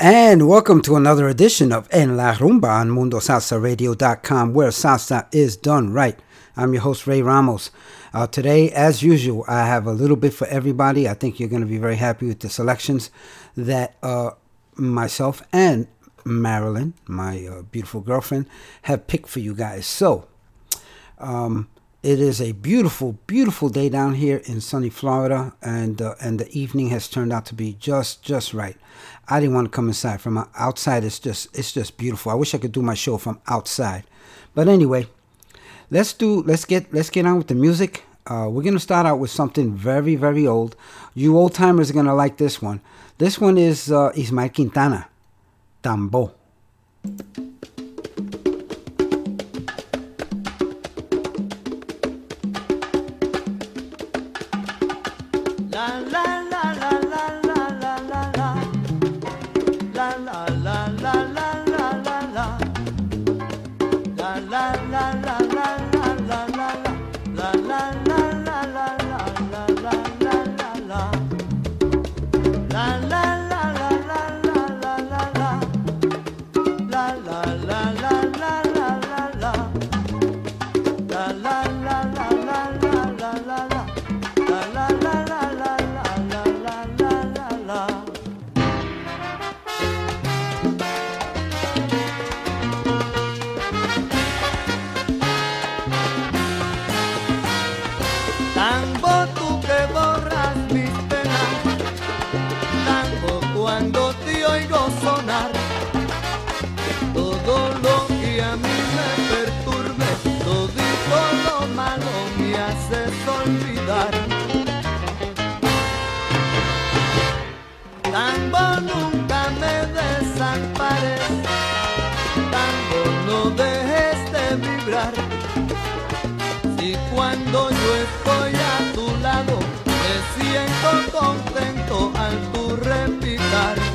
And welcome to another edition of En La Rumba on MundoSalsaRadio.com, where salsa is done right. I'm your host, Ray Ramos. Uh, today, as usual, I have a little bit for everybody. I think you're going to be very happy with the selections that uh, myself and Marilyn, my uh, beautiful girlfriend, have picked for you guys. So, um, it is a beautiful, beautiful day down here in sunny Florida, and uh, and the evening has turned out to be just just right. I didn't want to come inside. From outside, it's just it's just beautiful. I wish I could do my show from outside, but anyway, let's do let's get let's get on with the music. Uh, we're gonna start out with something very very old. You old timers are gonna like this one. This one is uh, Ismael Quintana, Tambo. Cuando yo estoy a tu lado, me siento contento al tu repitar.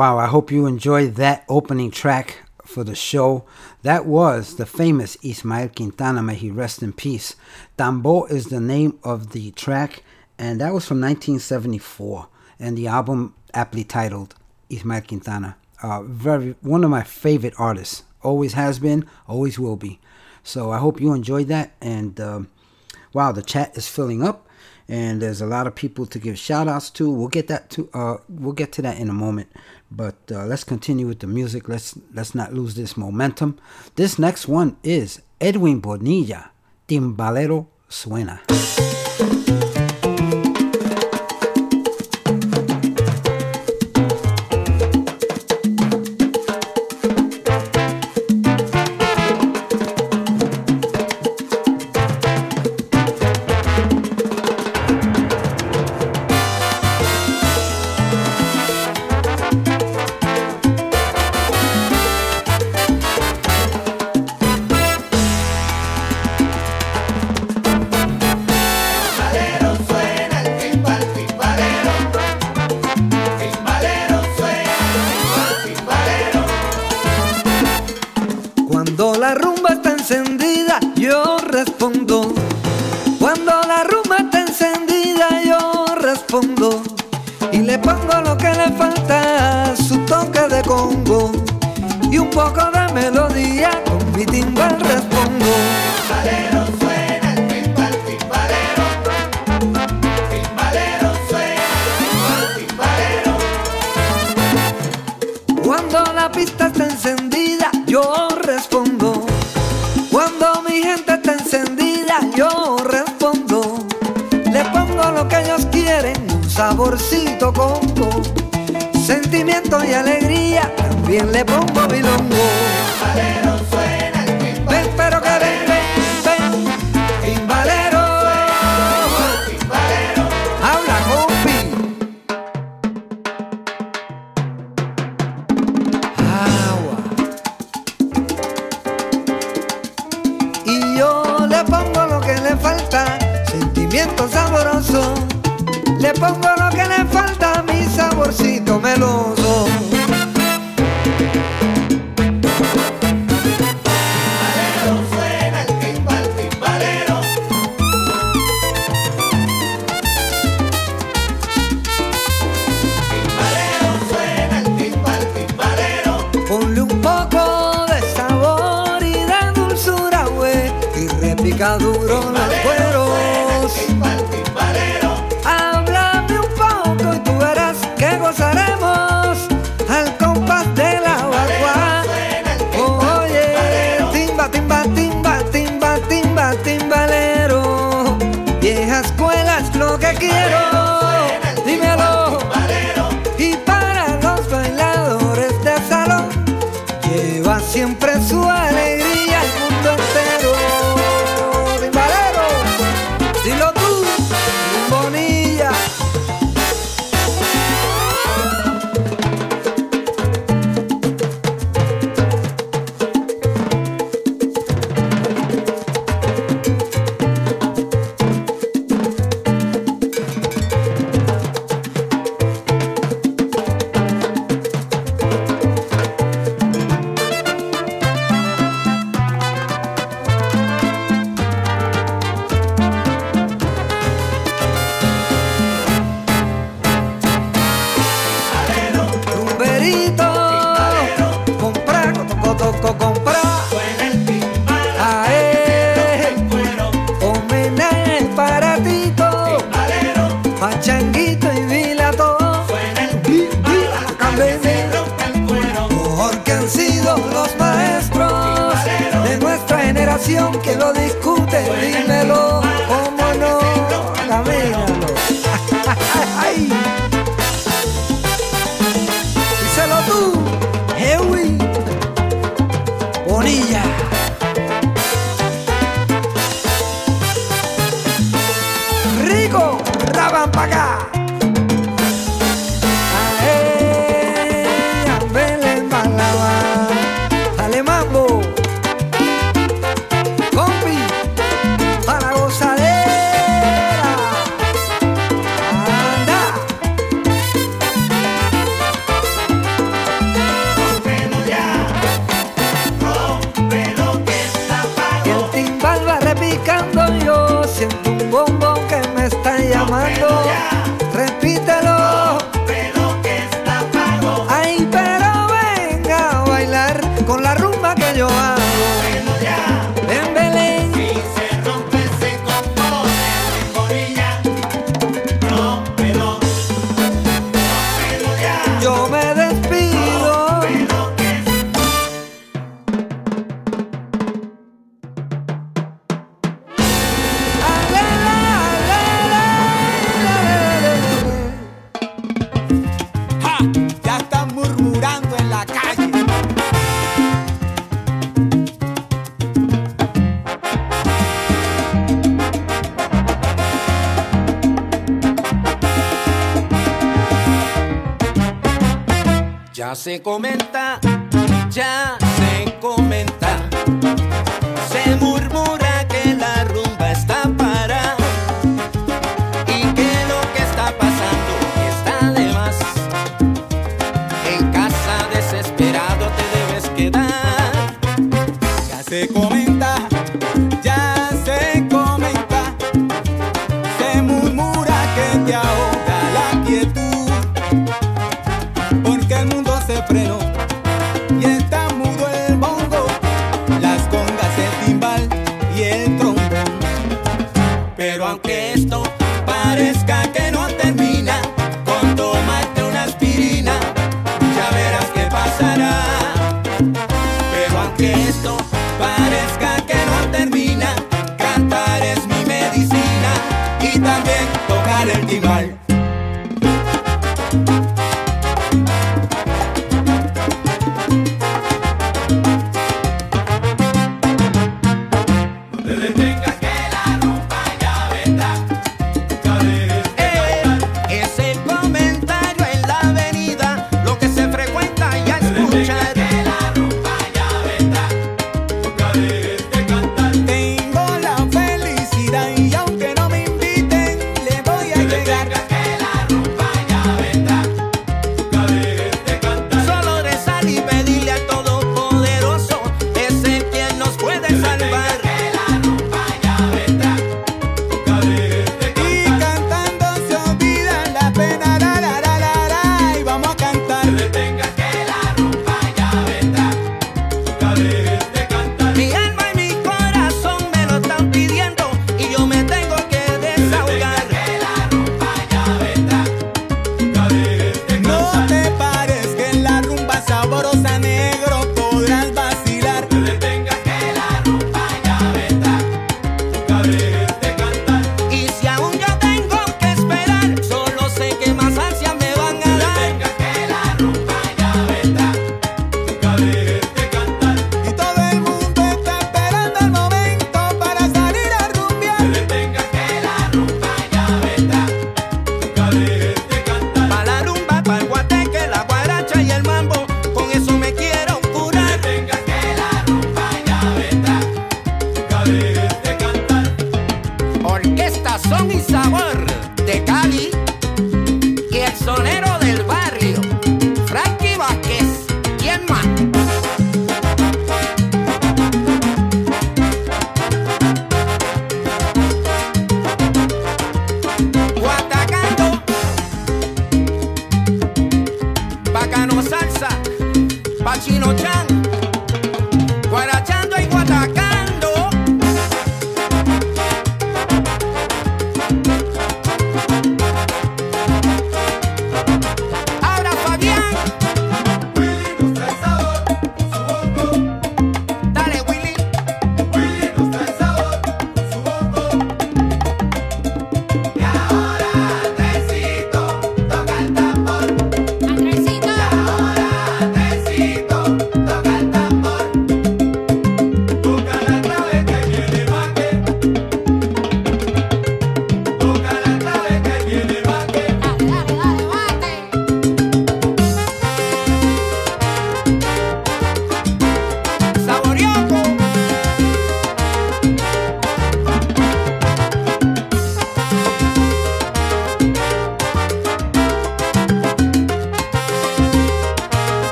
Wow, I hope you enjoyed that opening track for the show. That was the famous Ismael Quintana, may he rest in peace. Tambo is the name of the track, and that was from 1974, and the album aptly titled Ismael Quintana. Uh, very one of my favorite artists. Always has been, always will be. So I hope you enjoyed that. And um, wow, the chat is filling up and there's a lot of people to give shout outs to. We'll get that to uh we'll get to that in a moment. But uh, let's continue with the music. Let's let's not lose this momentum. This next one is Edwin Bonilla, Timbalero Suena.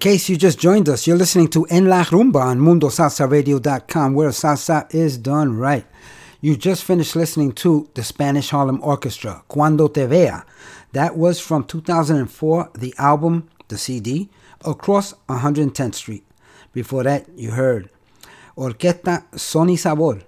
case you just joined us, you're listening to En La Rumba on MundoSalsaRadio.com, where salsa is done right. You just finished listening to the Spanish Harlem Orchestra, Cuando Te Vea. That was from 2004, the album, the CD, Across 110th Street. Before that, you heard Orquesta Sony Sabor,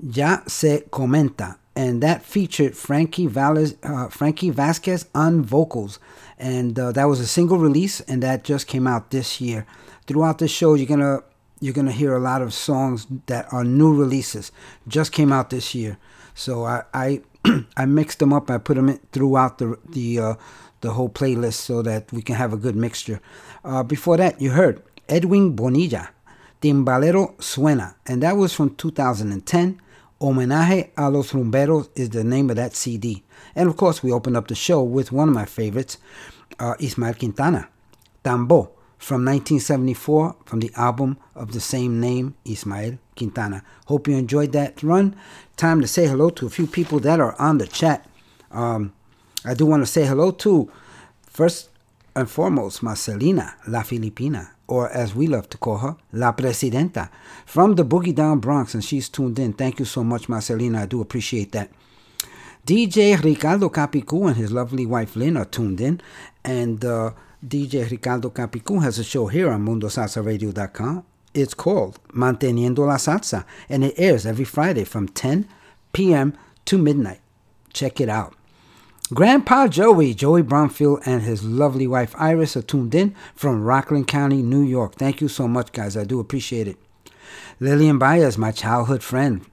Ya Se Comenta, and that featured Frankie, Valles, uh, Frankie Vasquez on vocals and uh, that was a single release, and that just came out this year. Throughout the show, you're gonna you're gonna hear a lot of songs that are new releases, just came out this year. So I I, I mixed them up. I put them in throughout the the uh, the whole playlist so that we can have a good mixture. Uh, before that, you heard Edwin Bonilla, Timbalero Suena, and that was from 2010. Homenaje a los Rumberos is the name of that CD. And of course, we opened up the show with one of my favorites, uh, Ismael Quintana, Tambo, from 1974, from the album of the same name, Ismael Quintana. Hope you enjoyed that run. Time to say hello to a few people that are on the chat. Um, I do want to say hello to, first and foremost, Marcelina La Filipina, or as we love to call her, La Presidenta, from the Boogie Down Bronx, and she's tuned in. Thank you so much, Marcelina. I do appreciate that. DJ Ricardo Capicu and his lovely wife Lynn are tuned in, and uh, DJ Ricardo Capicu has a show here on MundoSalsaRadio.com. It's called Manteniendo la Salsa, and it airs every Friday from 10 p.m. to midnight. Check it out. Grandpa Joey, Joey Bromfield, and his lovely wife Iris are tuned in from Rockland County, New York. Thank you so much, guys. I do appreciate it. Lillian Baez, my childhood friend.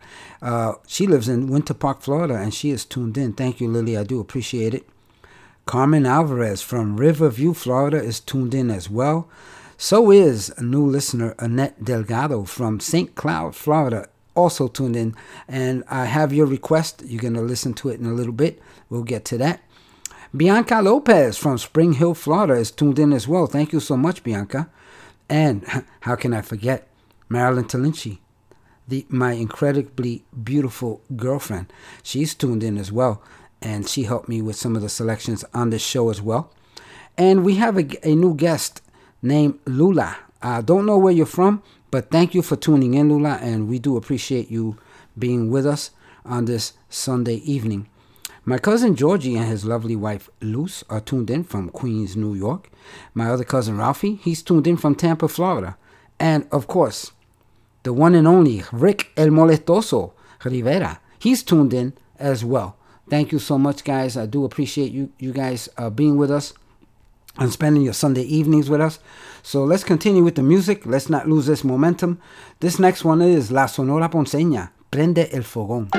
Uh, she lives in Winter Park, Florida, and she is tuned in. Thank you, Lily. I do appreciate it. Carmen Alvarez from Riverview, Florida, is tuned in as well. So is a new listener, Annette Delgado from St. Cloud, Florida, also tuned in. And I have your request. You're going to listen to it in a little bit. We'll get to that. Bianca Lopez from Spring Hill, Florida is tuned in as well. Thank you so much, Bianca. And how can I forget Marilyn Talinci, the my incredibly beautiful girlfriend. She's tuned in as well, and she helped me with some of the selections on this show as well. And we have a, a new guest named Lula. I don't know where you're from, but thank you for tuning in, Lula, and we do appreciate you being with us on this Sunday evening. My cousin Georgie and his lovely wife Luce are tuned in from Queens, New York. My other cousin Ralphie, he's tuned in from Tampa, Florida. And of course, the one and only Rick El Molestoso Rivera, he's tuned in as well. Thank you so much, guys. I do appreciate you, you guys uh, being with us and spending your Sunday evenings with us. So let's continue with the music. Let's not lose this momentum. This next one is La Sonora Ponceña, Prende el Fogón.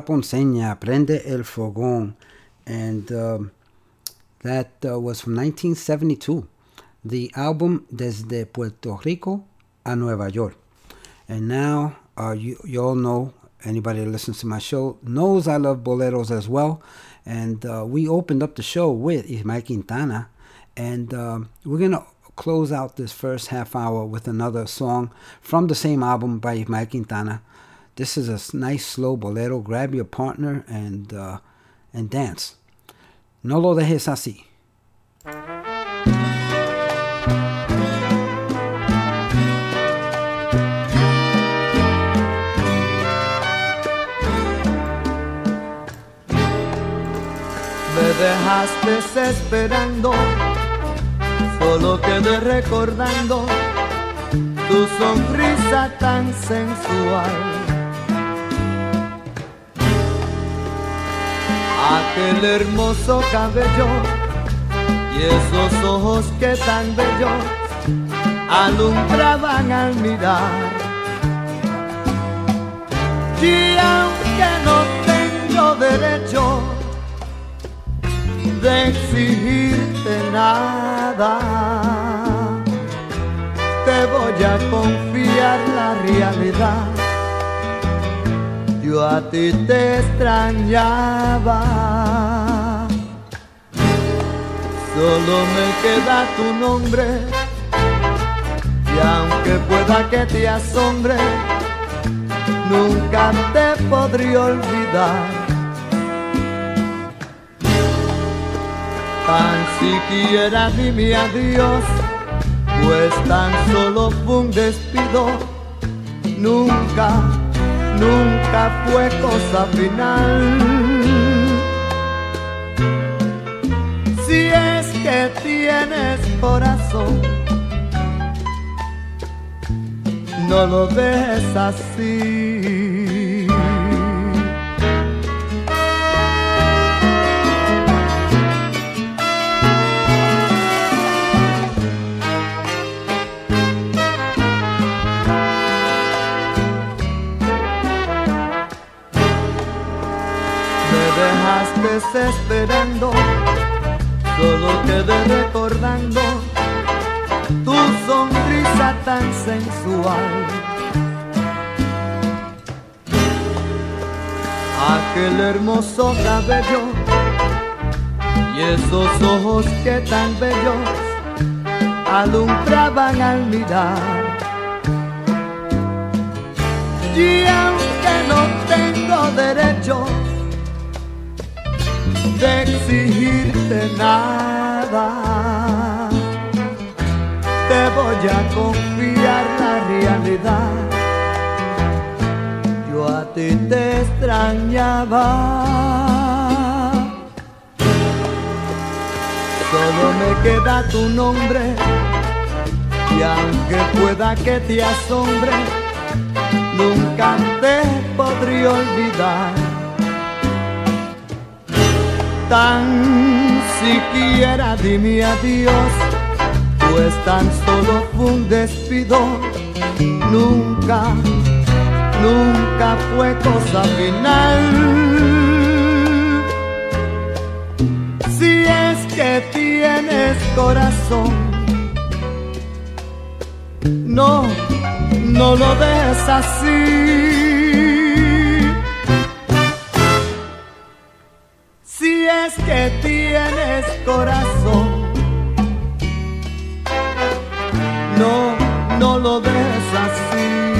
La Ponceña, Prende el Fogón. And um, that uh, was from 1972. The album Desde Puerto Rico a Nueva York. And now, uh, you, you all know, anybody that listens to my show knows I love boleros as well. And uh, we opened up the show with Ismael Quintana. And um, we're going to close out this first half hour with another song from the same album by Ismael Quintana. This is a nice slow bolero. Grab your partner and uh, and dance. No lo dejes así. Me dejaste esperando, solo quedé recordando tu sonrisa tan sensual. Aquel hermoso cabello y esos ojos que tan bellos alumbraban al mirar. Y aunque no tengo derecho de exigirte nada. Te voy a confiar la realidad. Yo a ti te extrañaba. Solo me queda tu nombre. Y aunque pueda que te asombre, nunca te podré olvidar. tan siquiera dime adiós, pues tan solo fue un despido, nunca, nunca fue cosa final. Si es que tienes corazón, no lo dejes así. Desesperando, solo quedé recordando tu sonrisa tan sensual. Aquel hermoso cabello y esos ojos que tan bellos alumbraban al mirar. Y aunque no tengo derecho de exigirte nada. Te voy a confiar la realidad. Yo a ti te extrañaba. Solo me queda tu nombre. Y aunque pueda que te asombre, nunca te podré olvidar tan siquiera dime adiós, pues tan solo fue un despido, nunca, nunca fue cosa final. Si es que tienes corazón, no, no lo dejes así. Que tienes corazón, no, no lo dejes así.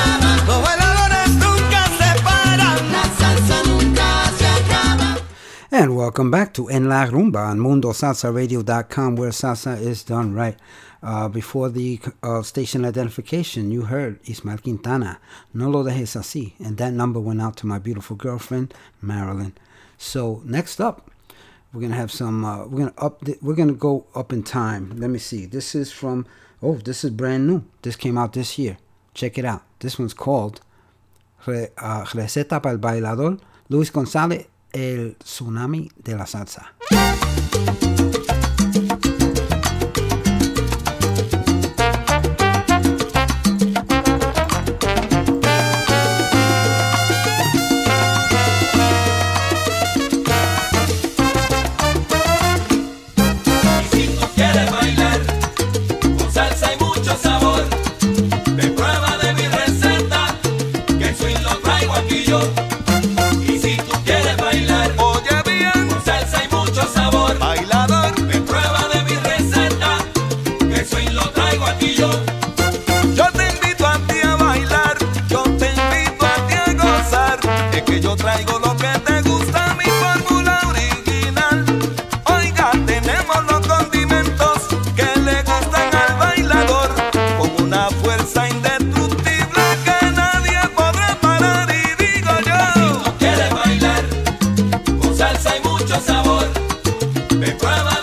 And welcome back to En La Rumba on MundoSalsaRadio.com, where salsa is done right. Uh, before the uh, station identification, you heard Ismael Quintana, No Lo Dejes Así, and that number went out to my beautiful girlfriend, Marilyn. So next up, we're gonna have some. Uh, we're gonna up. The, we're gonna go up in time. Let me see. This is from. Oh, this is brand new. This came out this year. Check it out. This one's called Re, uh, Receta para el Bailador, Luis González el tsunami de la salsa. Me prueba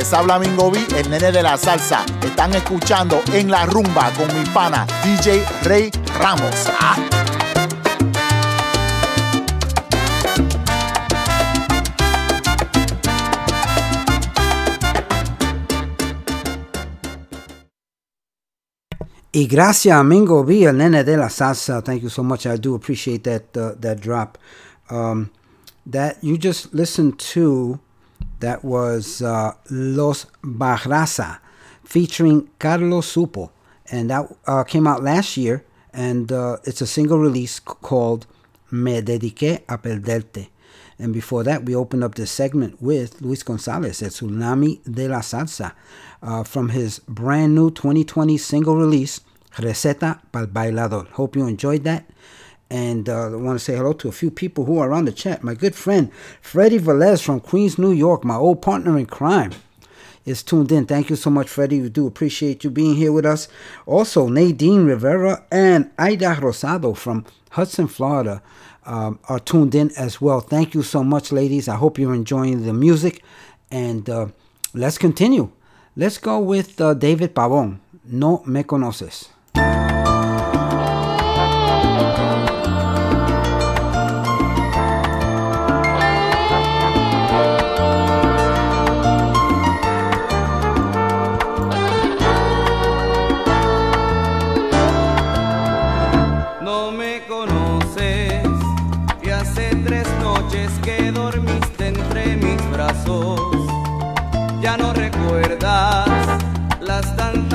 les habla Mingo B, el nene de la salsa. Están escuchando en la rumba con mi pana DJ Rey Ramos. ¡Ah! Y gracias, Mingo B, el nene de la salsa. Thank you so much. I do appreciate that uh, that drop. Um, that you just listened to that was uh, Los Barraza featuring Carlos Supo. And that uh, came out last year. And uh, it's a single release called Me Dediqué a Perderte. And before that, we opened up this segment with Luis Gonzalez, at Tsunami de la Salsa, uh, from his brand new 2020 single release, Receta para Bailador. Hope you enjoyed that. And uh, I want to say hello to a few people who are on the chat. My good friend, Freddie Velez from Queens, New York, my old partner in crime is tuned in. Thank you so much, Freddie. We do appreciate you being here with us. Also, Nadine Rivera and Aida Rosado from Hudson, Florida, um, are tuned in as well. Thank you so much, ladies. I hope you're enjoying the music. And uh, let's continue. Let's go with uh, David Pavón. No me conoces.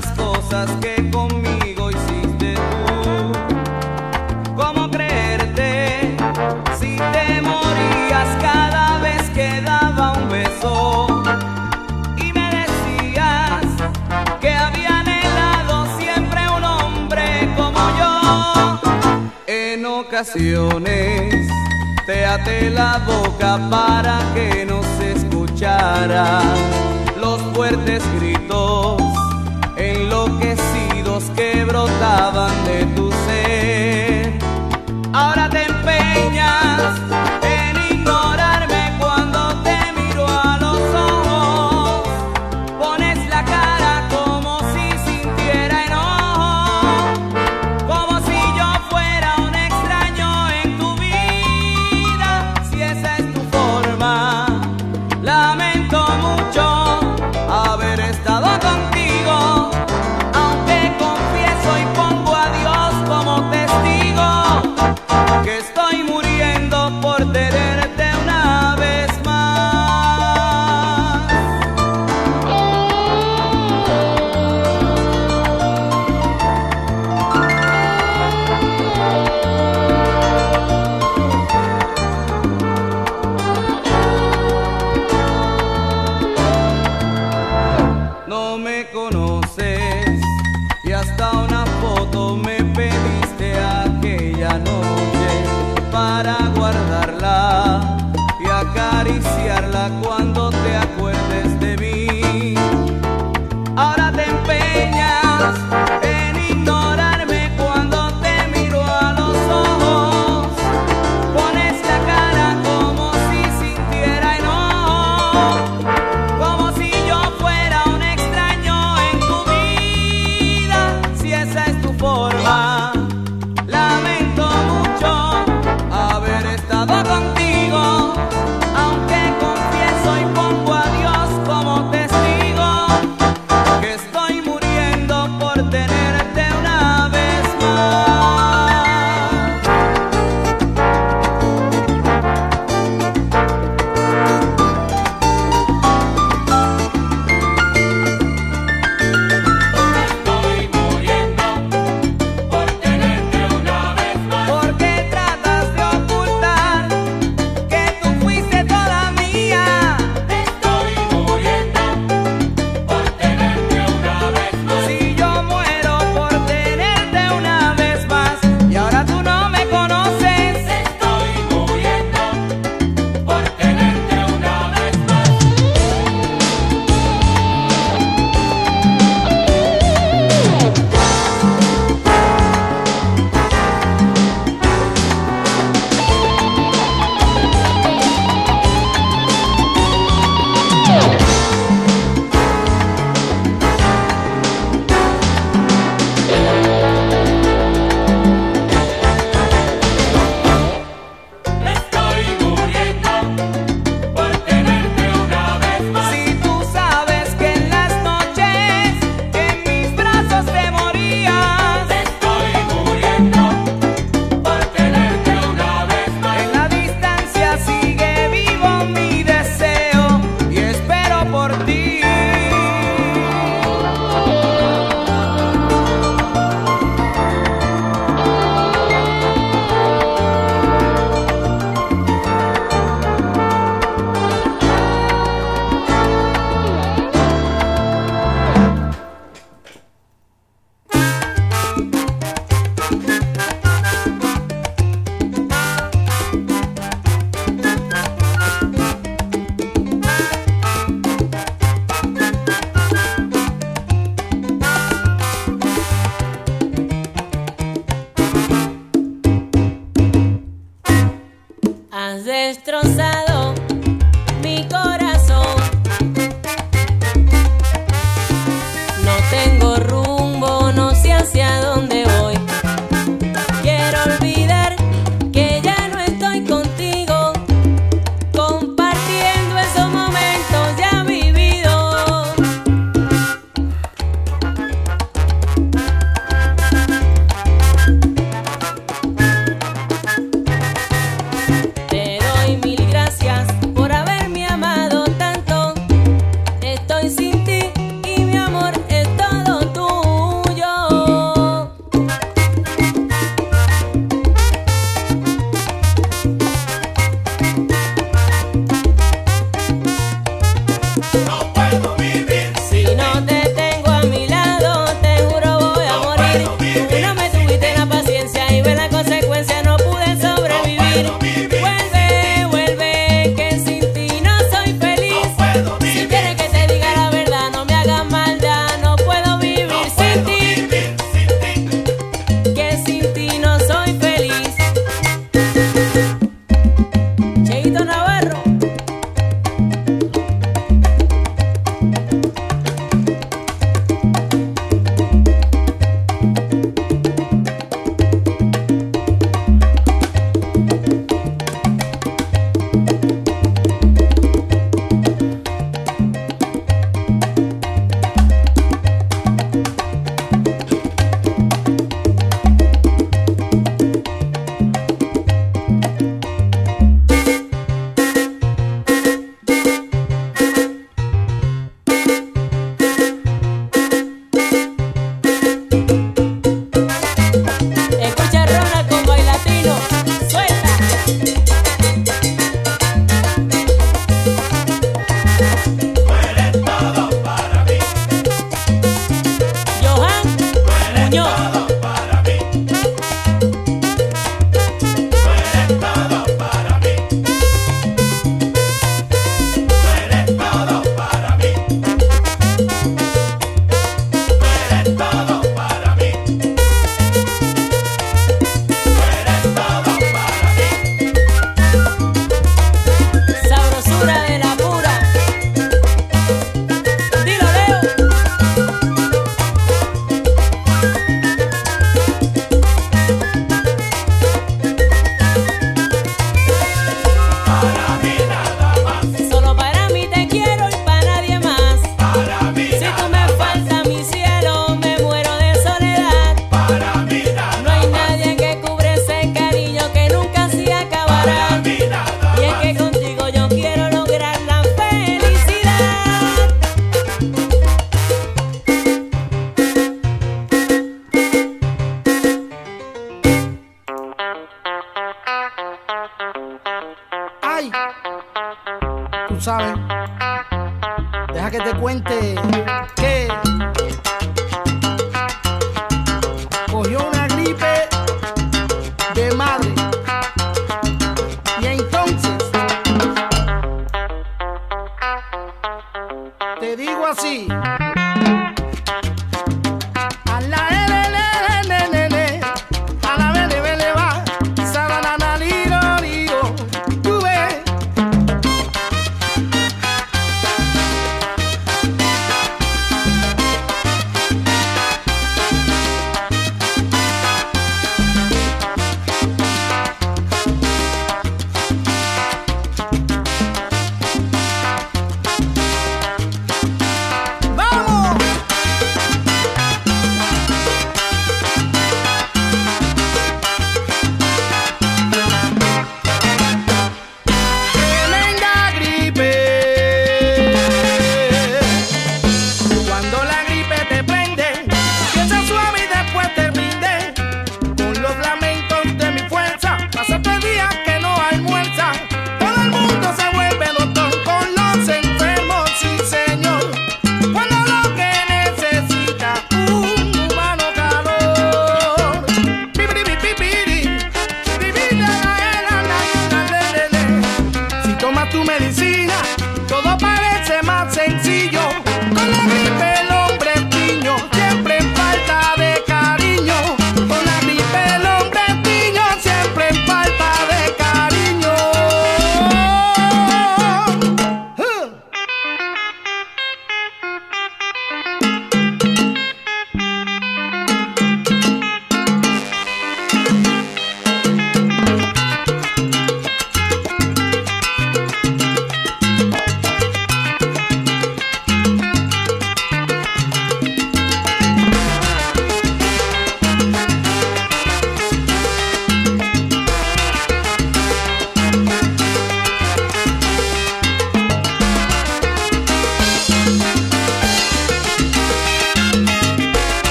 Tantas cosas que conmigo hiciste tú. ¿Cómo creerte si te morías cada vez que daba un beso? Y me decías que había anhelado siempre un hombre como yo. En ocasiones te até la boca para que no se escuchara los fuertes gritos que brotaban de tu ser.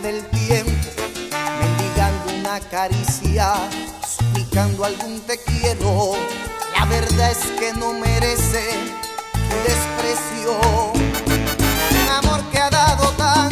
del tiempo, mendigando una caricia, suplicando algún te quiero. La verdad es que no merece tu desprecio, un amor que ha dado tanto.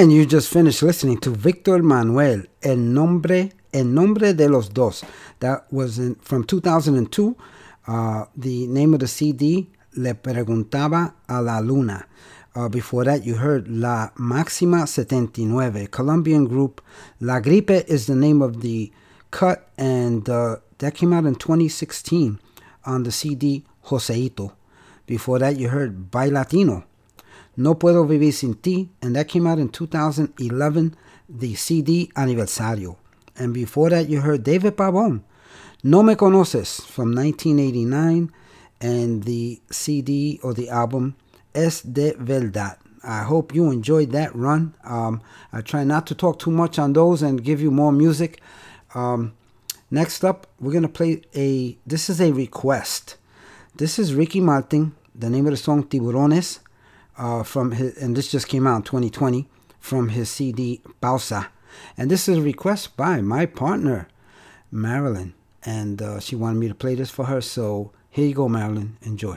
And you just finished listening to Victor Manuelle, El Nombre, El Nombre de los Dos. That was in, from 2002. Uh, the name of the CD, Le Preguntaba a la Luna. Uh, before that, you heard La Máxima 79, Colombian group. La Gripe is the name of the cut, and uh, that came out in 2016 on the CD Joseito. Before that, you heard Bailatino. No Puedo Vivir Sin Ti, and that came out in 2011, the CD Aniversario. And before that, you heard David Pabón, No Me Conoces, from 1989, and the CD or the album Es de Verdad. I hope you enjoyed that run. Um, I try not to talk too much on those and give you more music. Um, next up, we're gonna play a. This is a request. This is Ricky Martin. The name of the song Tiburones uh, from his, and this just came out in 2020 from his CD Pausa. And this is a request by my partner, Marilyn. And uh, she wanted me to play this for her. So here you go, Marilyn. Enjoy.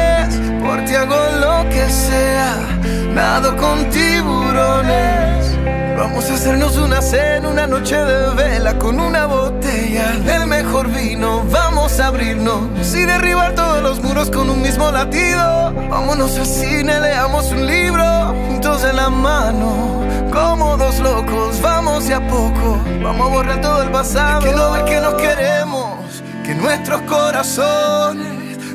hago lo que sea, nado con tiburones. Vamos a hacernos una cena, una noche de vela con una botella del mejor vino. Vamos a abrirnos y derribar todos los muros con un mismo latido. Vámonos al cine, leamos un libro juntos de la mano. Como dos locos, vamos de a poco. Vamos a borrar todo el pasado. que no que nos queremos, que nuestros corazones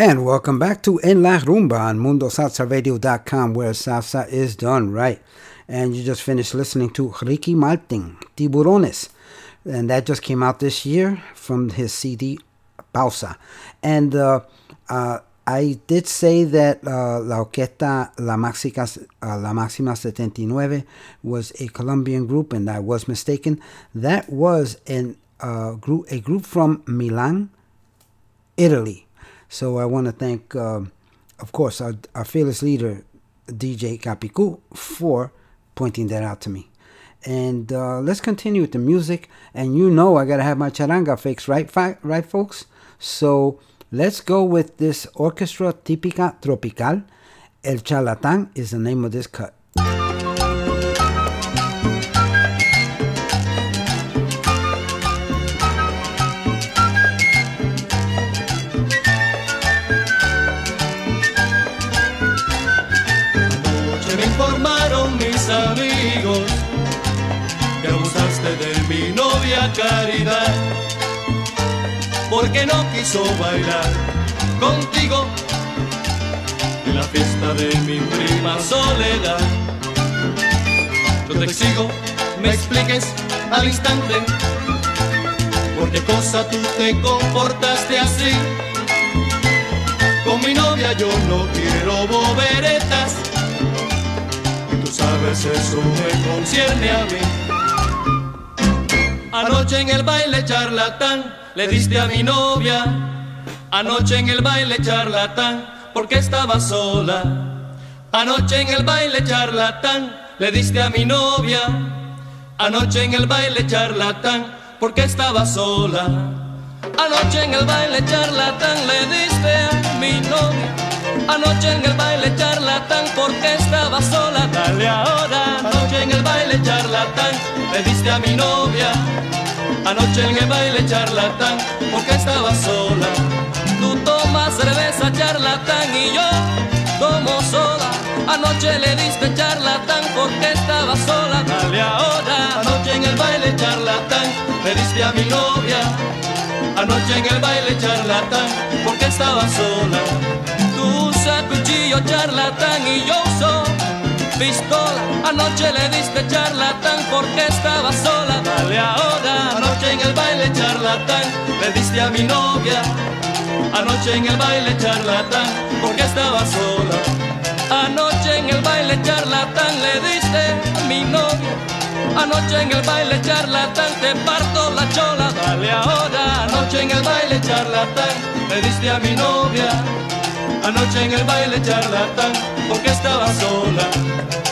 And welcome back to En La Rumba on MundoSalsaRadio.com, where salsa is done right. And you just finished listening to Ricky Martin, Tiburones, and that just came out this year from his CD Pausa. And uh, uh, I did say that uh, La Orquesta La, Máxica, uh, La Máxima 79 was a Colombian group, and I was mistaken. That was an, uh, group, a group from Milan, Italy. So I want to thank, um, of course, our, our fearless leader, DJ Capicu, for pointing that out to me. And uh, let's continue with the music. And you know I gotta have my charanga fix, right, fi- right, folks? So let's go with this orchestra típica tropical. El Charlatán is the name of this cut. Porque no quiso bailar contigo en la fiesta de mi prima Soledad. Yo te exigo, me expliques al instante por qué cosa tú te comportaste así. Con mi novia yo no quiero boberetas. Y tú sabes eso me concierne a mí. Anoche en el baile charlatán le diste a mi novia. Anoche en el baile charlatán porque estaba sola. Anoche en el baile charlatán le diste a mi novia. Anoche en el baile charlatán porque estaba sola. Anoche en el baile charlatán le diste a mi novia. Anoche en el baile charlatán porque estaba sola. Dale ahora. Anoche en el baile charlatán le diste a mi novia. Anoche en el baile charlatán porque estaba sola. Tú tomas cerveza charlatán y yo tomo soda. Anoche le diste charlatán porque estaba sola. Dale ahora. Anoche en el baile charlatán le diste a mi novia. Anoche en el baile charlatán porque estaba sola. Tú usas cuchillo charlatán y yo uso pistola. Anoche le diste charlatán porque estaba sola. Dale ahora. Anoche en el baile charlatán le diste a mi novia. Anoche en el baile charlatán porque estaba sola. Anoche en el baile charlatán le diste a mi novia. Anoche en el baile charlatán te parto la chola. Dale ahora. Anoche en el baile charlatán le diste a mi novia. Anoche en el baile charlatán porque estaba sola.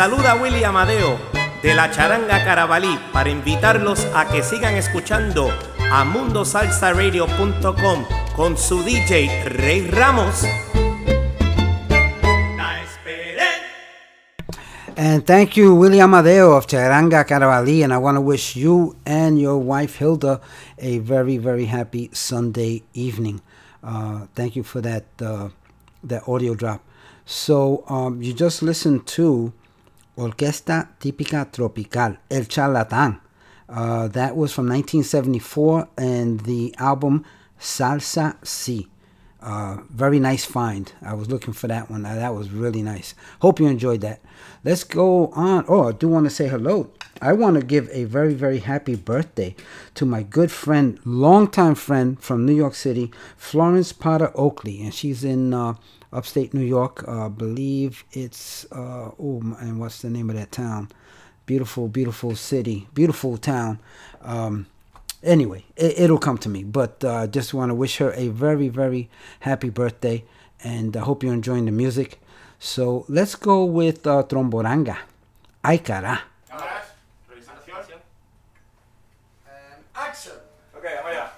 Saluda Willy Amadeo de la Charanga Carabalí para invitarlos a que sigan escuchando a mundosalsaradio.com con su DJ Rey Ramos. And thank you, William Amadeo of Charanga Carabalí. And I want to wish you and your wife, Hilda, a very, very happy Sunday evening. Uh, thank you for that, uh, that audio drop. So um, you just listened to Orquesta Típica Tropical, El Charlatán. Uh, that was from 1974 and the album Salsa Si. Uh, very nice find. I was looking for that one. Uh, that was really nice. Hope you enjoyed that. Let's go on. Oh, I do want to say hello. I want to give a very, very happy birthday to my good friend, longtime friend from New York City, Florence Potter Oakley. And she's in uh, upstate New York. I believe it's, uh, oh, and what's the name of that town? Beautiful, beautiful city, beautiful town. Um, anyway, it, will come to me. But I uh, just want to wish her a very, very happy birthday. And I hope you're enjoying the music. So let's go with uh, Tromboranga. Ay, cara. Action. Ok, vamos allá.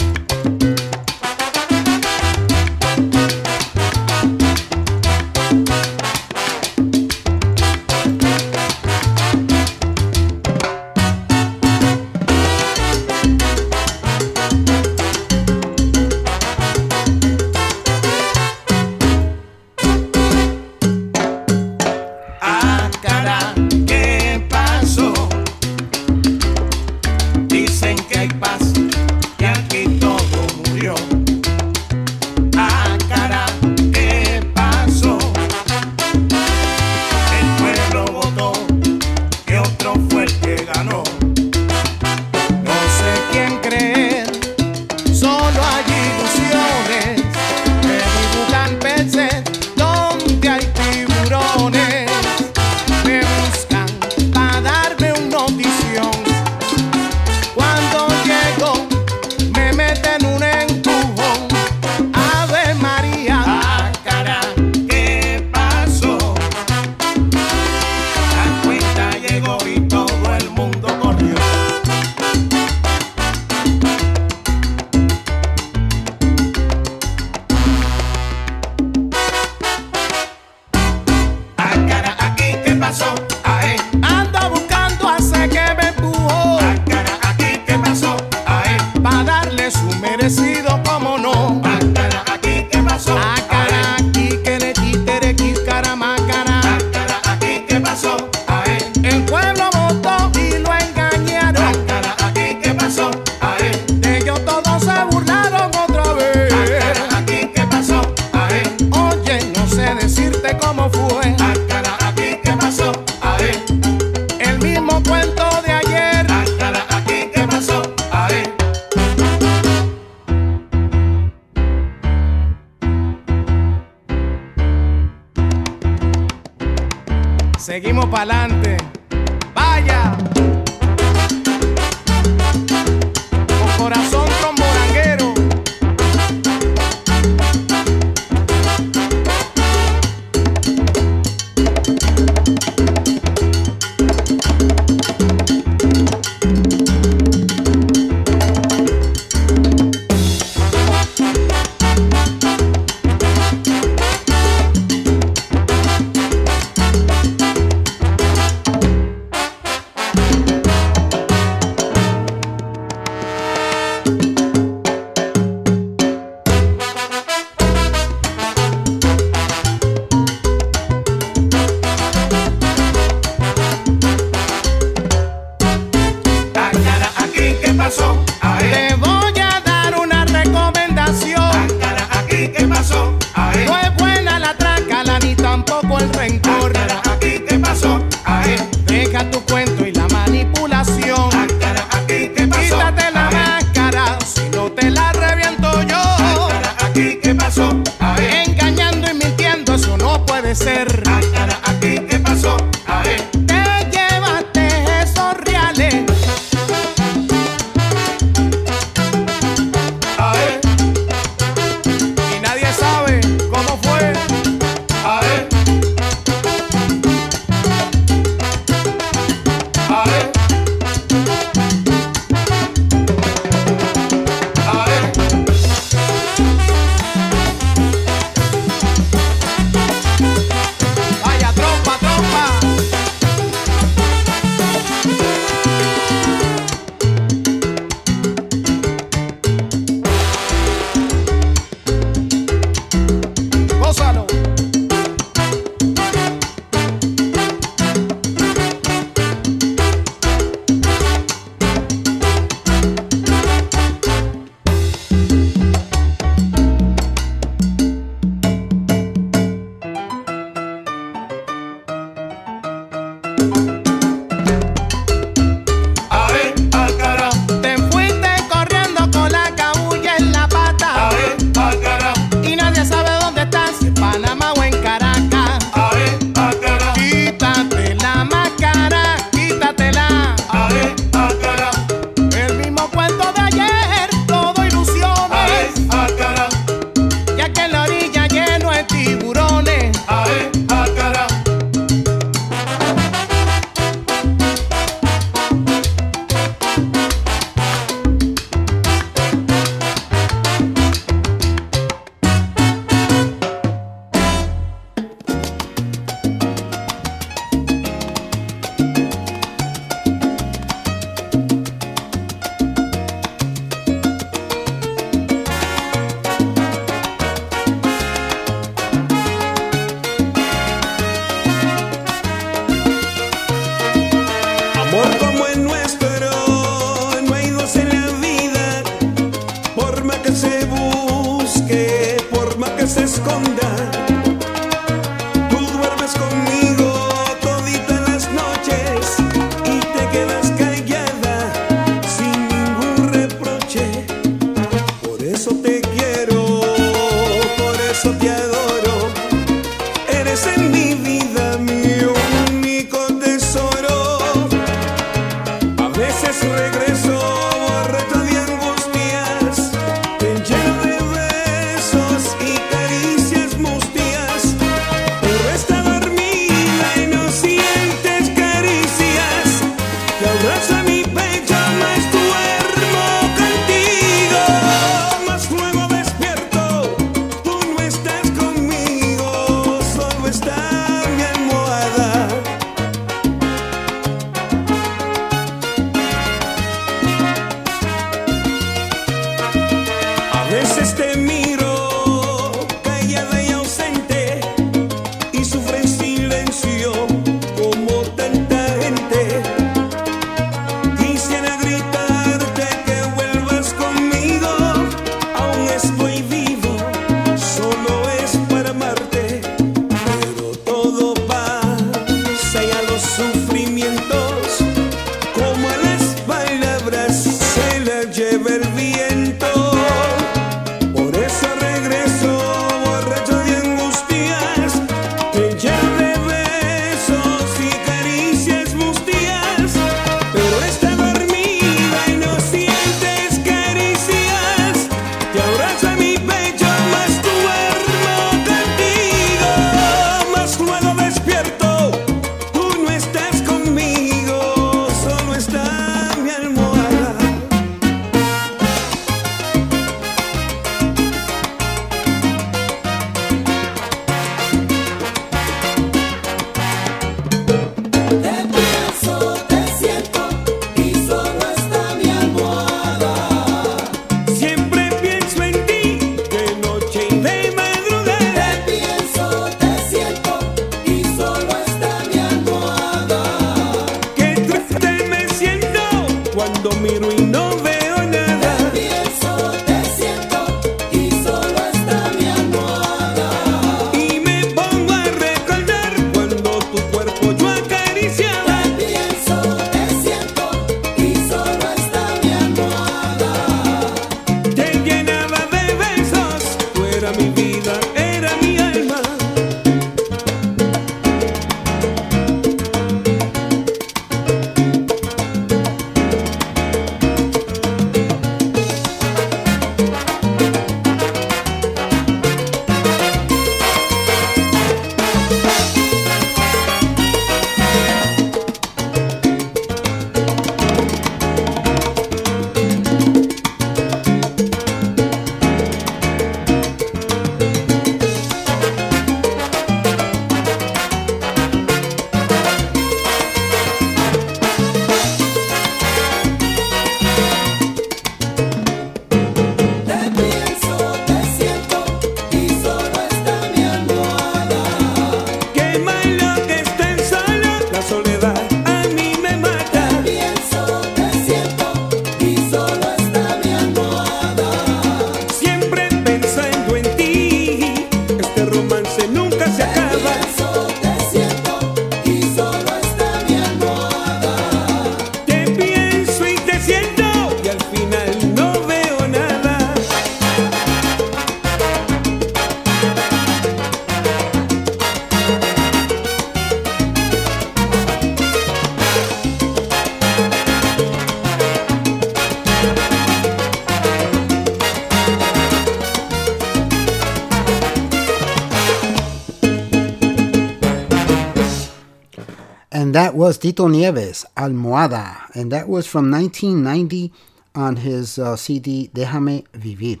was Tito Nieves, Almohada, and that was from 1990 on his uh, CD Déjame Vivir.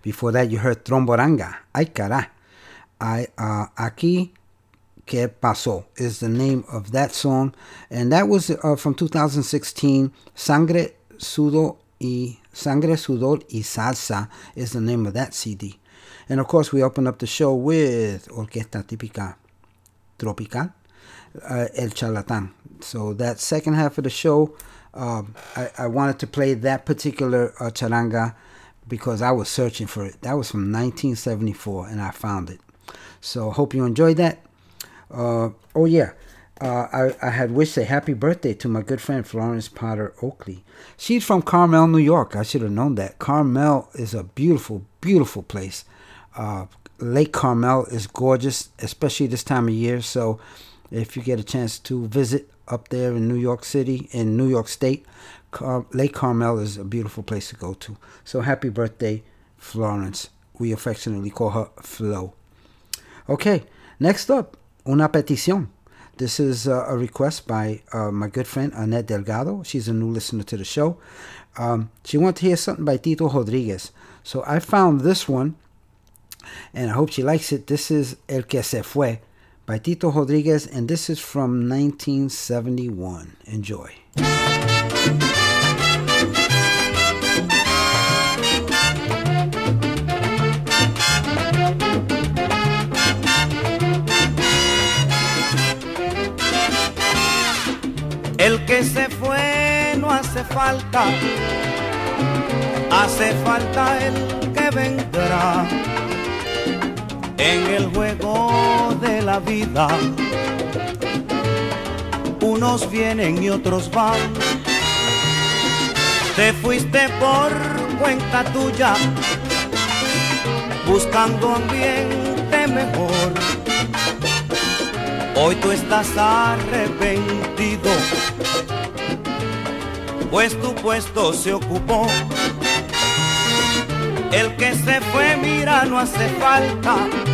Before that, you heard Tromboranga, Ay Cara. Ay uh, Aquí Que Pasó is the name of that song, and that was uh, from 2016. Sangre, Sudo y Sangre, Sudor y Salsa is the name of that CD. And of course, we open up the show with Orquesta Típica Tropical uh, El Charlatan. So that second half of the show, um, I, I, wanted to play that particular uh, charanga because I was searching for it. That was from 1974, and I found it. So hope you enjoyed that. Uh, oh yeah, uh, I, I had wished a happy birthday to my good friend Florence Potter Oakley. She's from Carmel, New York. I should have known that. Carmel is a beautiful, beautiful place. Uh, Lake Carmel is gorgeous, especially this time of year. So if you get a chance to visit up there in New York City, in New York State, Car- Lake Carmel is a beautiful place to go to. So happy birthday, Florence. We affectionately call her Flo. Okay, next up, una petición. This is uh, a request by uh, my good friend Annette Delgado. She's a new listener to the show. Um, she wanted to hear something by Tito Rodriguez. So I found this one, and I hope she likes it. This is El Que Se Fue by Tito Rodriguez, and this is from 1971. Enjoy. El que se fue no hace falta, hace falta el que vendrá. En el juego de la vida, unos vienen y otros van. Te fuiste por cuenta tuya, buscando ambiente mejor. Hoy tú estás arrepentido, pues tu puesto se ocupó. El que se fue, mira, no hace falta.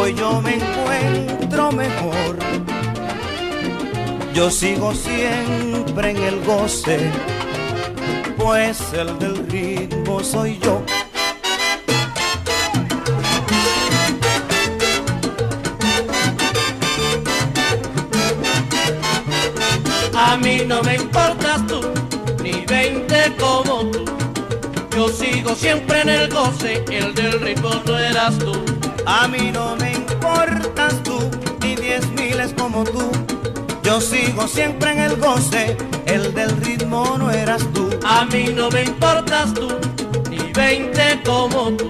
Hoy yo me encuentro mejor. Yo sigo siempre en el goce, pues el del ritmo soy yo. A mí no me importas tú, ni veinte como tú. Yo sigo siempre en el goce, el del ritmo no eras tú. A mí no me importas tú, ni diez miles como tú. Yo sigo siempre en el goce, el del ritmo no eras tú. A mí no me importas tú, ni veinte como tú.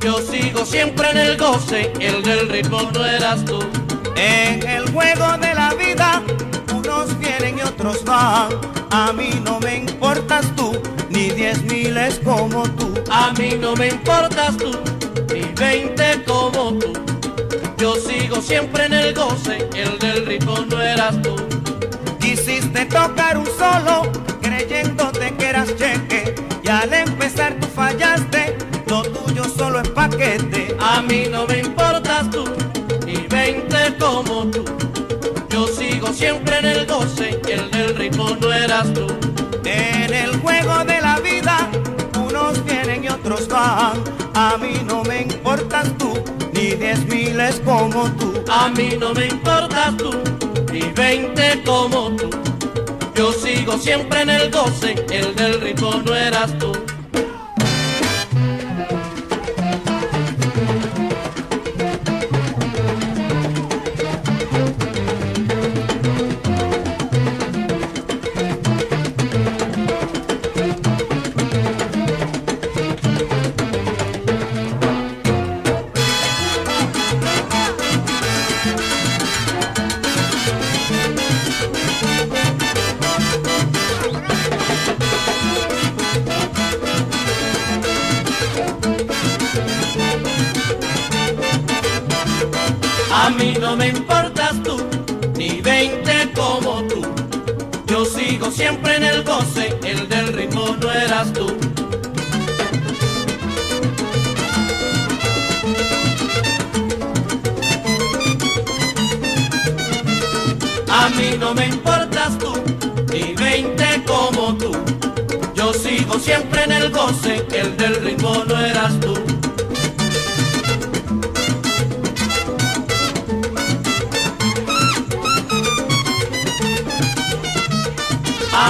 Yo sigo siempre en el goce, el del ritmo no eras tú. En el juego de la vida, unos vienen y otros van. A mí no me importas tú, ni diez miles como tú. A mí no me importas tú, ni veinte como tú. Yo sigo siempre en el goce, el del ritmo no eras tú. Quisiste tocar un solo, creyéndote que eras cheque. Y al empezar tú fallaste, lo tuyo solo es paquete. A mí no me importas tú, ni veinte como tú. Yo sigo siempre en el goce, el del ritmo no eras tú. En el juego de la vida, unos vienen y otros van. A mí no me importas tú, ni diez miles como tú. A mí no me importas tú, ni veinte como tú. Yo sigo siempre en el goce, el del ritmo no eras tú.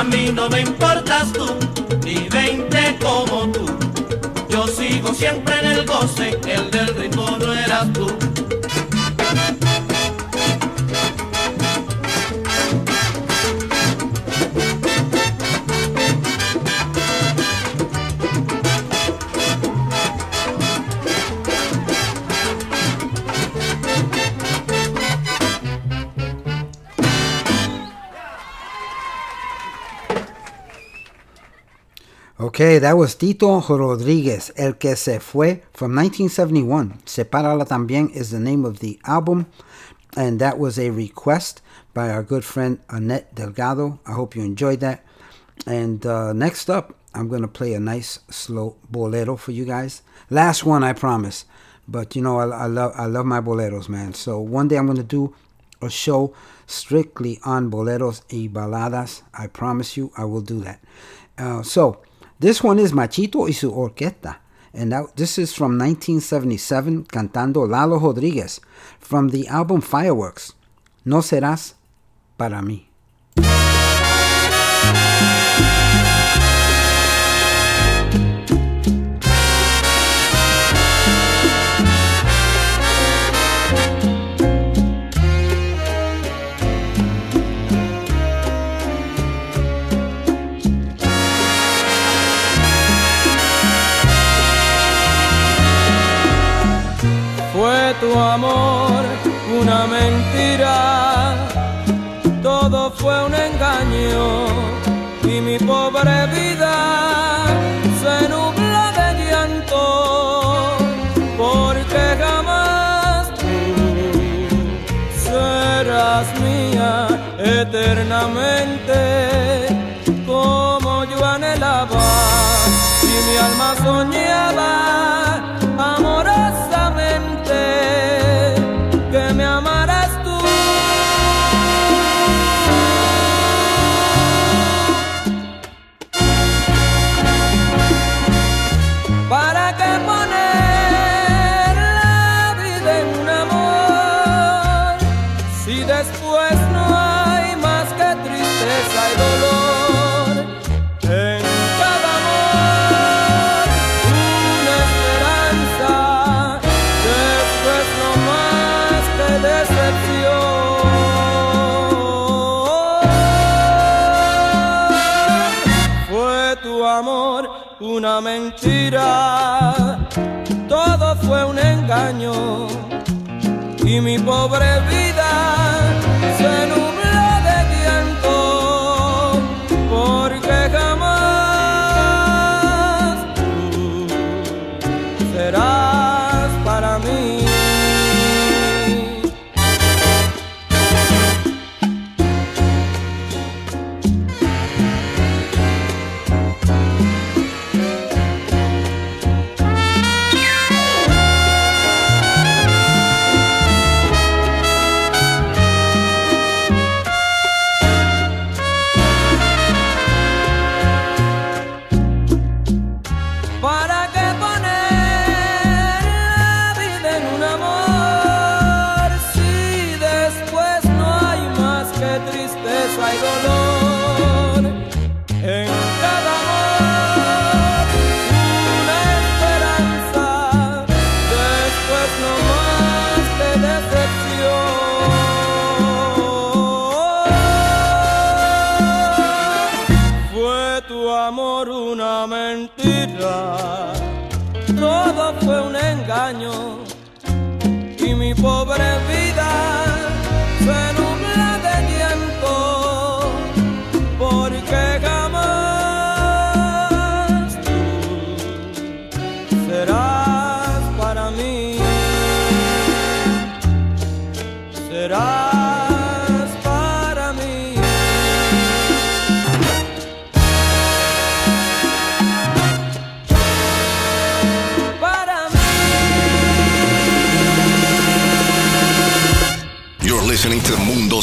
A mí no me importas tú, ni veinte como tú. Yo sigo siempre en el goce, el del ritmo no eras tú. Okay, that was Tito Rodriguez, El que se fue from 1971. Separala también is the name of the album, and that was a request by our good friend Annette Delgado. I hope you enjoyed that. And uh, next up, I'm going to play a nice slow bolero for you guys. Last one, I promise. But you know, I, I love I love my boleros, man. So one day I'm going to do a show strictly on boleros y baladas. I promise you, I will do that. Uh, so this one is Machito y su orquesta. And that, this is from 1977, cantando Lalo Rodriguez from the album Fireworks. No serás para mí. Mi mentira, todo fue un engaño y mi pobre vida se tristeza y dolor?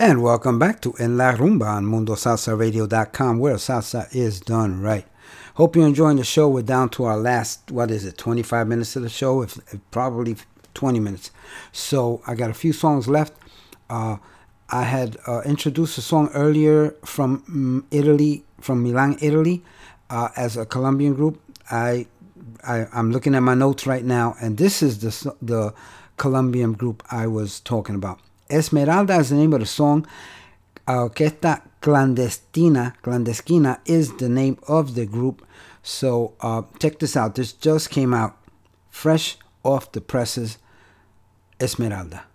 And welcome back to En La Rumba on MundoSalsaRadio.com, where salsa is done right. Hope you're enjoying the show. We're down to our last, what is it, 25 minutes of the show? If, if Probably 20 minutes. So I got a few songs left. Uh, I had uh, introduced a song earlier from mm, Italy, from Milan, Italy, uh, as a Colombian group. I, I, I'm looking at my notes right now, and this is the, the Colombian group I was talking about. Esmeralda is the name of the song. Orquesta Clandestina, Clandestina is the name of the group. So uh, check this out. This just came out fresh off the presses. Esmeralda.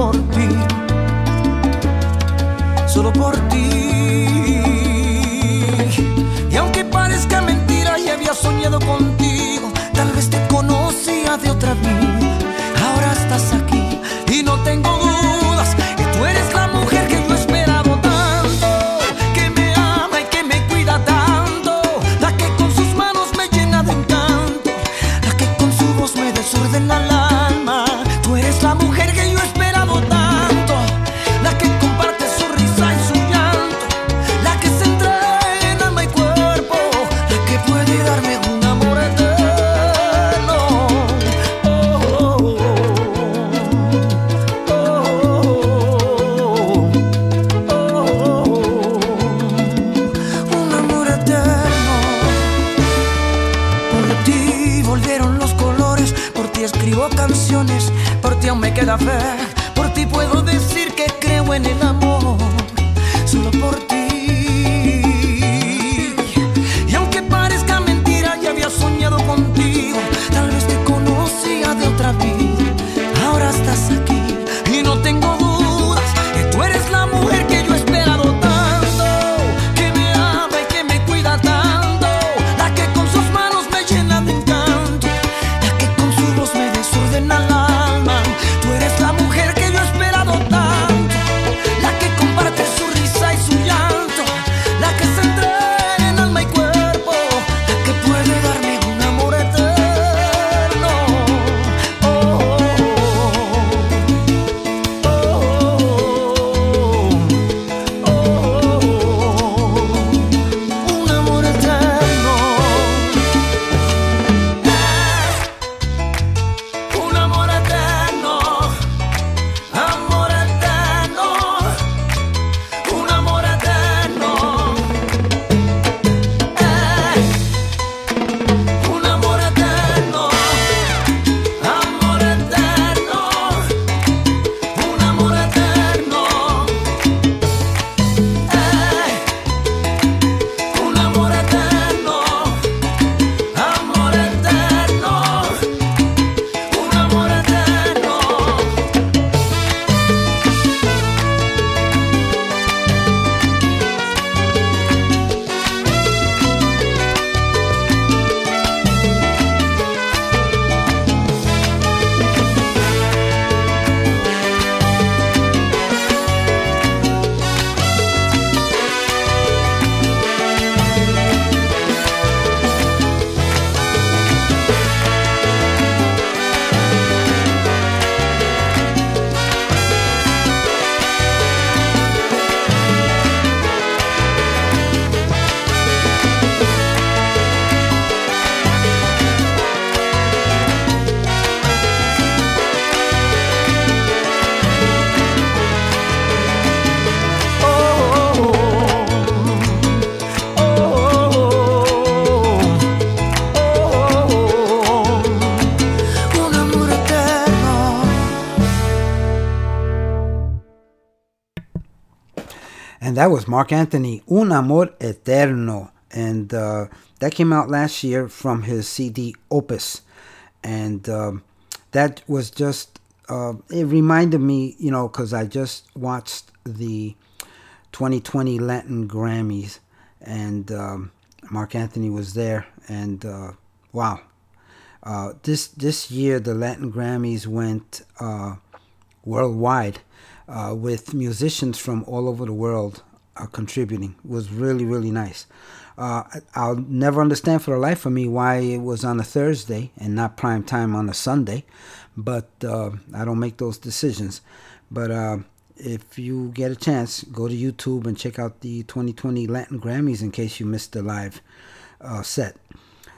Por ti, solo por ti. Y aunque parezca mentira y había soñado contigo, tal vez te conocía de otra vida. Ahora estás aquí that was Marc Anthony, Un Amor Eterno. And uh, that came out last year from his CD Opus. And um, that was just, uh, it reminded me, you know, because I just watched the 2020 Latin Grammys. And um, Marc Anthony was there. And uh, wow. Uh, this this year, the Latin Grammys went uh, worldwide uh, with musicians from all over the world uh, contributing. It was really really nice. Uh, I'll never understand for the life of me why it was on a Thursday and not prime time on a Sunday, but uh, I don't make those decisions. But uh, if you get a chance, go to YouTube and check out the 2020 Latin Grammys in case you missed the live uh, set.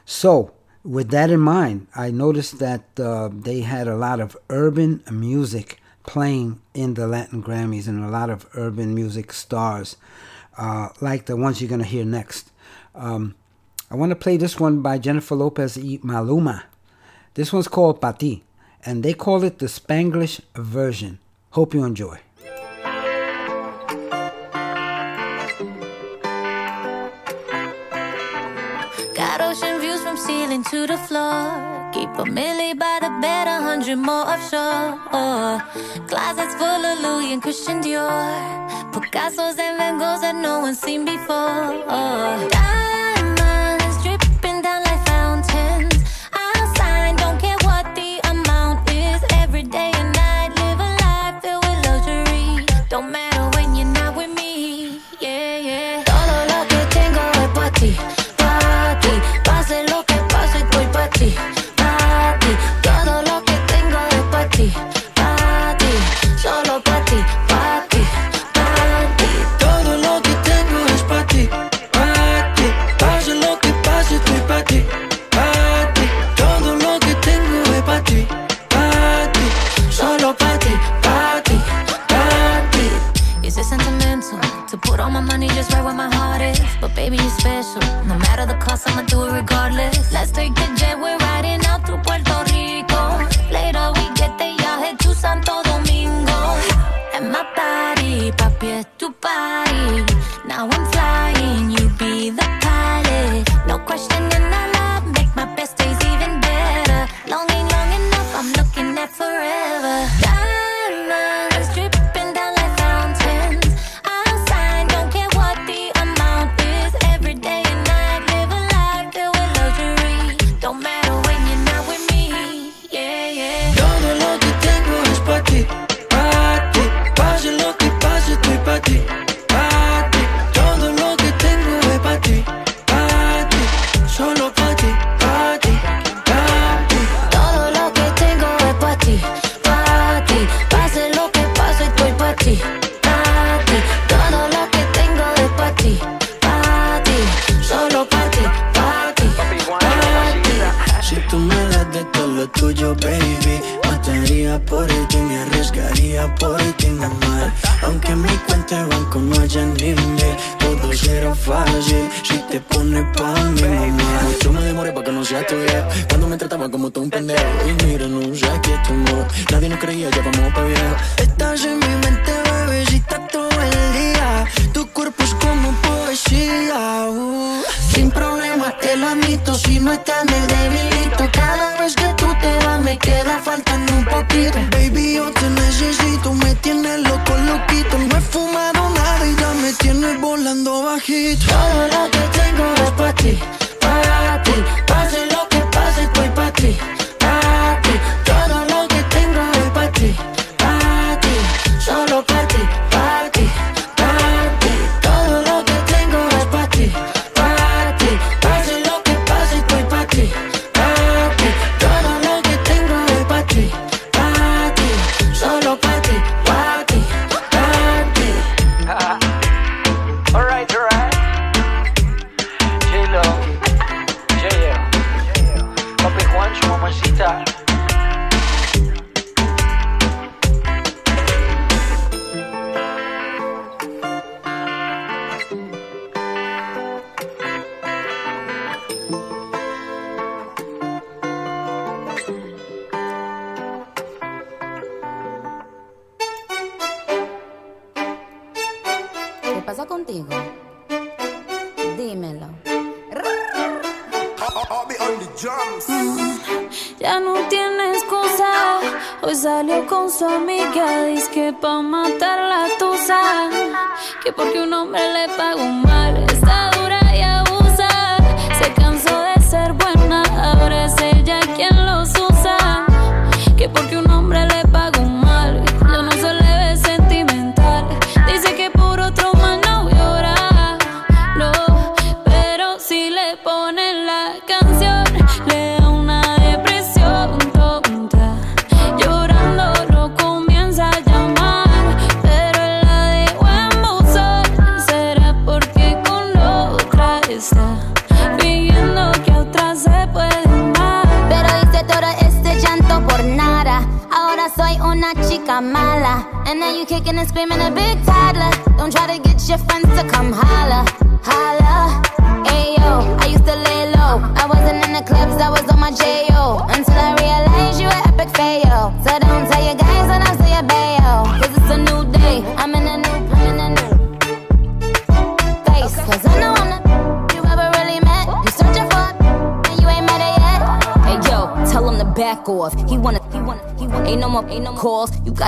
So, with that in mind, I noticed that uh, they had a lot of urban music playing in the Latin Grammys and a lot of urban music stars, uh, like the ones you're going to hear next. Um, I want to play this one by Jennifer Lopez y Maluma. This one's called Pa' Ti, and they call it the Spanglish version. Hope you enjoy. ceiling to the floor. Keep a million by the bed, a hundred more offshore. Closets full of Louis and Christian Dior, Picasso's and Van Goghs that no one's seen before. special. No matter the cost, I'ma do it regardless. Let's take the jet, we're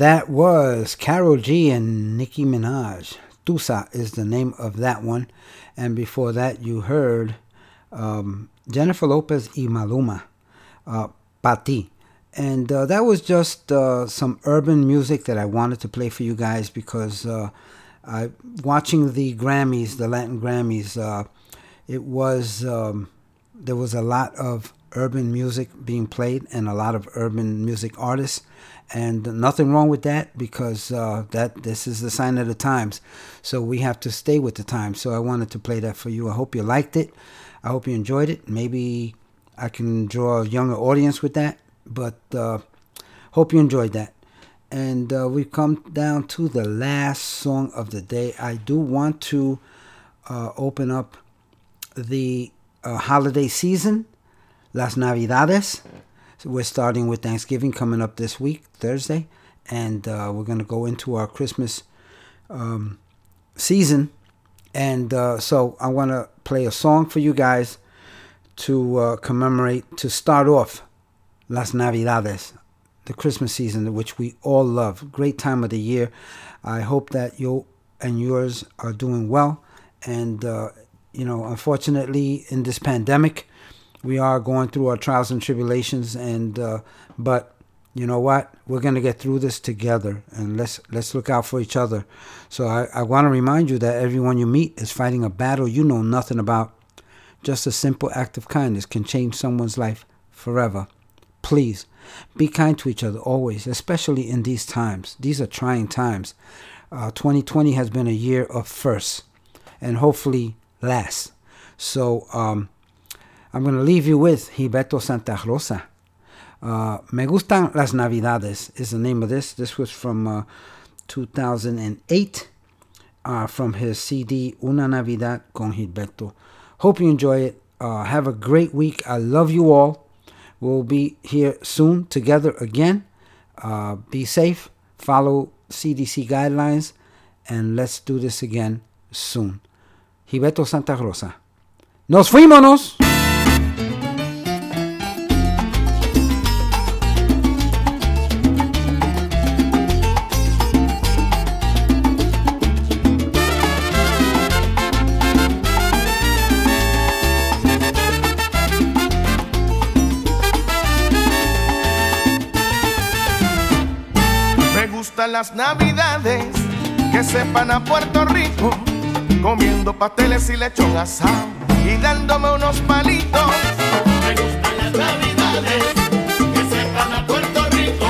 that was Karol G and Nicki Minaj. Tusa is the name of that one. And before that, you heard um, Jennifer Lopez y Maluma, uh, Pa' Ti. And uh, that was just uh, some urban music that I wanted to play for you guys because uh, I, watching the Grammys, the Latin Grammys, uh, it was um, there was a lot of urban music being played and a lot of urban music artists and nothing wrong with that because uh, that this is the sign of the times. So we have to stay with the times. So i wanted to play that for you. I hope you liked it. I hope you enjoyed it. Maybe i can draw a younger audience with that but uh, hope you enjoyed that. And uh, we've come down to the last song of the day. I do want to uh, open up the uh, holiday season las navidades so we're starting with Thanksgiving coming up this week, Thursday, and uh, we're going to go into our Christmas um, season. And uh, so I want to play a song for you guys to uh, commemorate, to start off Las Navidades, the Christmas season, which we all love. Great time of the year. I hope that you and yours are doing well. And, uh, you know, unfortunately, in this pandemic, we are going through our trials and tribulations and uh, but you know what? We're going to get through this together and let's let's look out for each other. So i, I want to remind you that everyone you meet is fighting a battle you know nothing about. Just a simple act of kindness can change someone's life forever. Please be kind to each other always especially in these times. These are trying times. Uh, 2020 has been a year of firsts and hopefully last so um, I'm going to leave you with Gilberto Santa Rosa. Uh, Me Gustan las Navidades is the name of this. This was from uh, 2008 uh, from his CD Una Navidad con Gilberto. Hope you enjoy it. Uh, have a great week. I love you all. We'll be here soon together again. Uh, be safe. Follow CDC guidelines. And let's do this again soon. Gilberto Santa Rosa. ¡Nos fuímonos! Las navidades que sepan a Puerto Rico, comiendo pasteles y lechón asado y dándome unos palitos. Me gustan las navidades que sepan a Puerto Rico,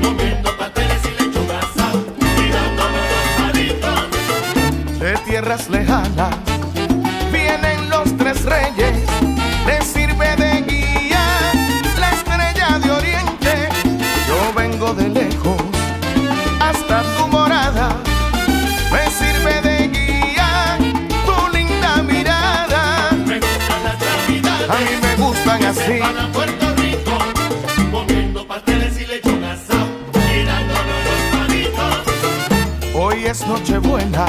comiendo pasteles y lechuga asado y dándome unos palitos. De tierras lejanas Para Puerto Rico, comiendo pasteles y lechón asado, los panitos. Hoy es Nochebuena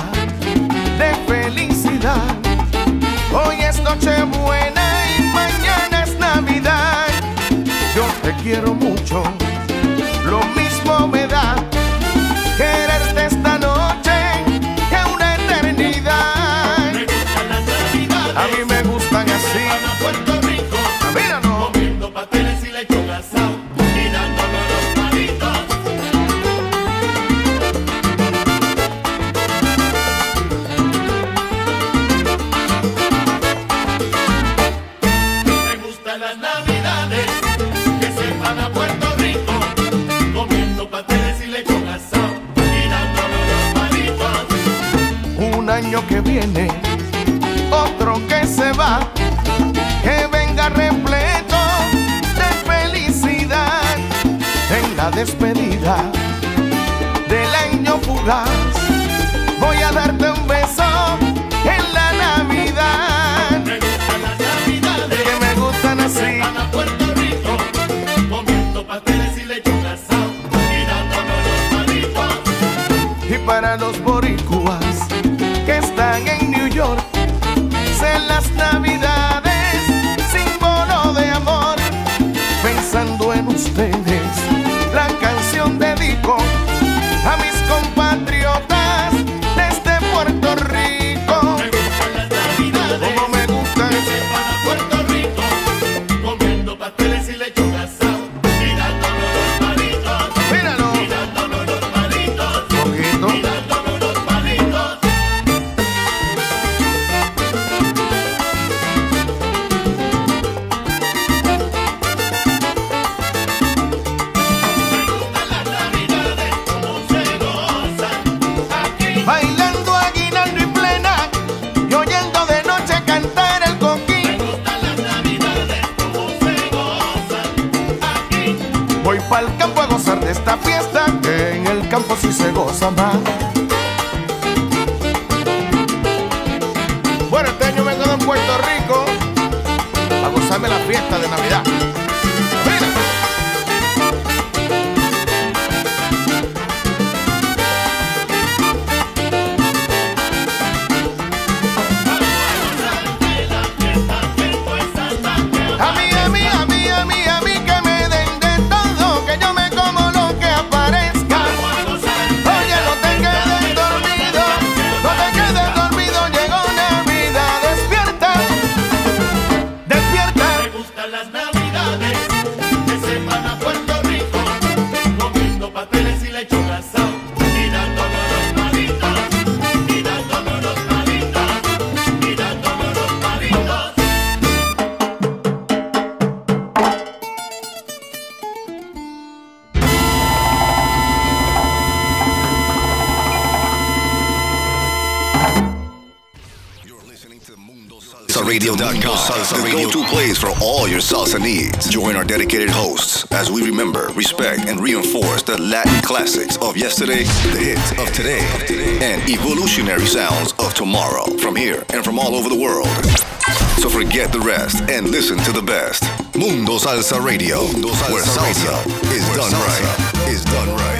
de felicidad. Hoy es Nochebuena y mañana es Navidad. Yo te quiero mucho que viene, otro que se va, que venga repleto de felicidad en la despedida del año fugaz. classics of yesterday, the hits of today, and evolutionary sounds of tomorrow from here and from all over the world. So forget the rest and listen to the best. Mundo Salsa Radio, Mundo Salsa where salsa, Radio. Is, where done salsa right. is done right. Is done right.